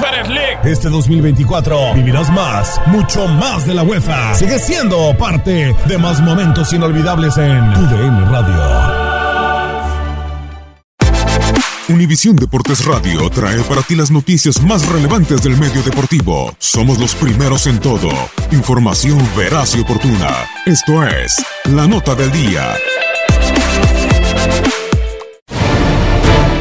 Conference League. Este 2024 vivirás más, mucho más de la UEFA. Sigue siendo parte de más momentos inolvidables en tu DN Radio. Univisión Deportes Radio trae para ti las noticias más relevantes del medio deportivo. Somos los primeros en todo. Información veraz y oportuna. Esto es La Nota del Día.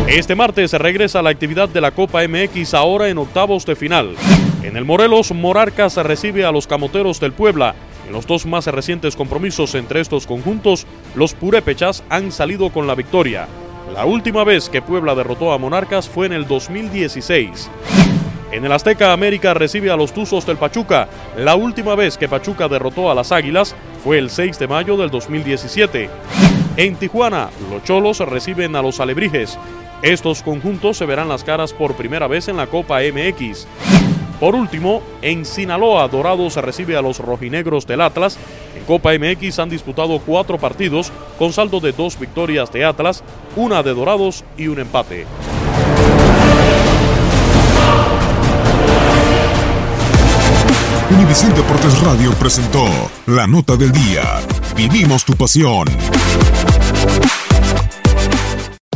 Este martes se regresa la actividad de la Copa MX ahora en octavos de final. En el Morelos, Morarcas recibe a los Camoteros del Puebla. En los dos más recientes compromisos entre estos conjuntos, los purépechas han salido con la victoria. La última vez que Puebla derrotó a Monarcas fue en el 2016. En el Azteca América recibe a los Tuzos del Pachuca. La última vez que Pachuca derrotó a las Águilas fue el 6 de mayo del 2017. En Tijuana, los Cholos reciben a los Alebrijes. Estos conjuntos se verán las caras por primera vez en la Copa MX. Por último, en Sinaloa, Dorados recibe a los rojinegros del Atlas. En Copa MX han disputado cuatro partidos con saldo de dos victorias de Atlas, una de Dorados y un empate. Univisión Deportes Radio presentó La Nota del Día. Vivimos tu pasión.